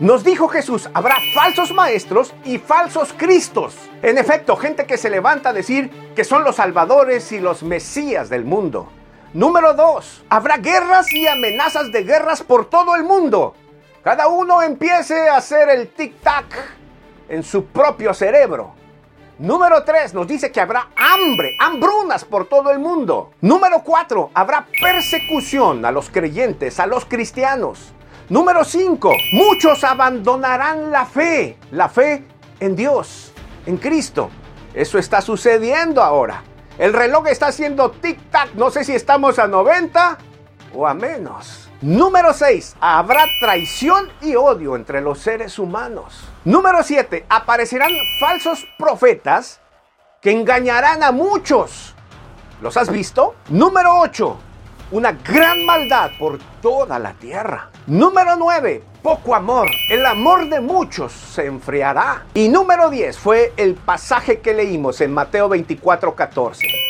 Nos dijo Jesús, habrá falsos maestros y falsos cristos. En efecto, gente que se levanta a decir que son los salvadores y los mesías del mundo. Número 2. Habrá guerras y amenazas de guerras por todo el mundo. Cada uno empiece a hacer el tic-tac en su propio cerebro. Número 3 nos dice que habrá hambre, hambrunas por todo el mundo. Número 4, habrá persecución a los creyentes, a los cristianos. Número 5. Muchos abandonarán la fe, la fe en Dios, en Cristo. Eso está sucediendo ahora. El reloj está haciendo tic-tac. No sé si estamos a 90 o a menos. Número 6. Habrá traición y odio entre los seres humanos. Número 7. Aparecerán falsos profetas que engañarán a muchos. ¿Los has visto? Número 8 una gran maldad por toda la tierra. Número 9, poco amor. El amor de muchos se enfriará. Y número 10 fue el pasaje que leímos en Mateo 24, 14.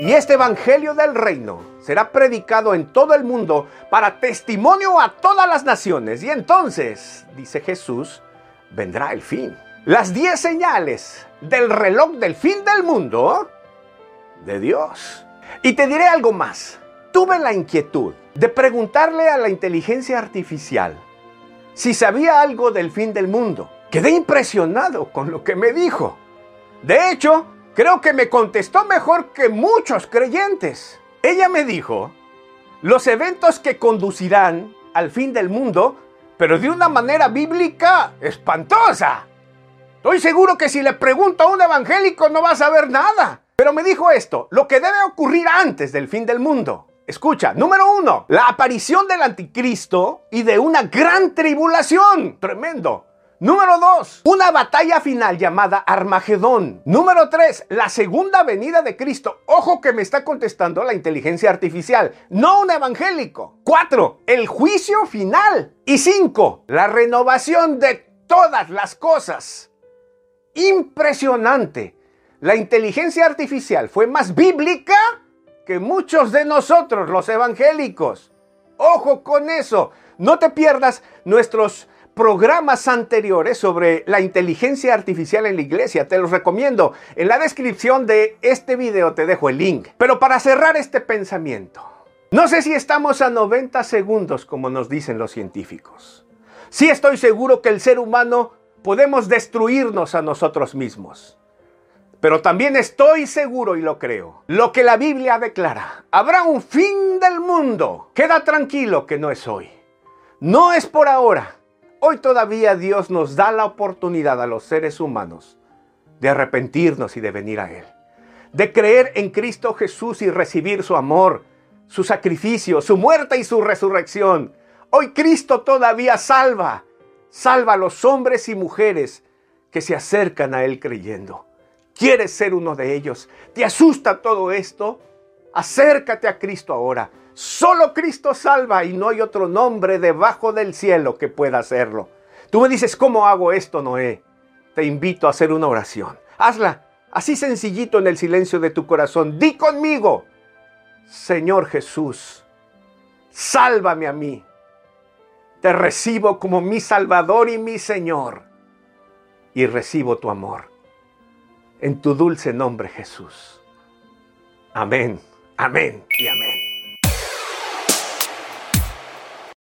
Y este Evangelio del Reino será predicado en todo el mundo para testimonio a todas las naciones. Y entonces, dice Jesús, vendrá el fin. Las 10 señales del reloj del fin del mundo de Dios. Y te diré algo más tuve la inquietud de preguntarle a la inteligencia artificial si sabía algo del fin del mundo. Quedé impresionado con lo que me dijo. De hecho, creo que me contestó mejor que muchos creyentes. Ella me dijo los eventos que conducirán al fin del mundo, pero de una manera bíblica espantosa. Estoy seguro que si le pregunto a un evangélico no va a saber nada. Pero me dijo esto, lo que debe ocurrir antes del fin del mundo. Escucha, número uno, la aparición del anticristo y de una gran tribulación. Tremendo. Número dos, una batalla final llamada Armagedón. Número tres, la segunda venida de Cristo. Ojo que me está contestando la inteligencia artificial, no un evangélico. Cuatro, el juicio final. Y cinco, la renovación de todas las cosas. Impresionante. La inteligencia artificial fue más bíblica que muchos de nosotros, los evangélicos. Ojo con eso. No te pierdas nuestros programas anteriores sobre la inteligencia artificial en la iglesia. Te los recomiendo. En la descripción de este video te dejo el link. Pero para cerrar este pensamiento, no sé si estamos a 90 segundos como nos dicen los científicos. Sí estoy seguro que el ser humano podemos destruirnos a nosotros mismos. Pero también estoy seguro y lo creo. Lo que la Biblia declara. Habrá un fin del mundo. Queda tranquilo que no es hoy. No es por ahora. Hoy todavía Dios nos da la oportunidad a los seres humanos de arrepentirnos y de venir a Él. De creer en Cristo Jesús y recibir su amor, su sacrificio, su muerte y su resurrección. Hoy Cristo todavía salva. Salva a los hombres y mujeres que se acercan a Él creyendo. ¿Quieres ser uno de ellos? ¿Te asusta todo esto? Acércate a Cristo ahora. Solo Cristo salva y no hay otro nombre debajo del cielo que pueda hacerlo. Tú me dices, ¿cómo hago esto, Noé? Te invito a hacer una oración. Hazla así sencillito en el silencio de tu corazón. Di conmigo, Señor Jesús, sálvame a mí. Te recibo como mi Salvador y mi Señor. Y recibo tu amor en tu dulce nombre Jesús. Amén, amén y amén.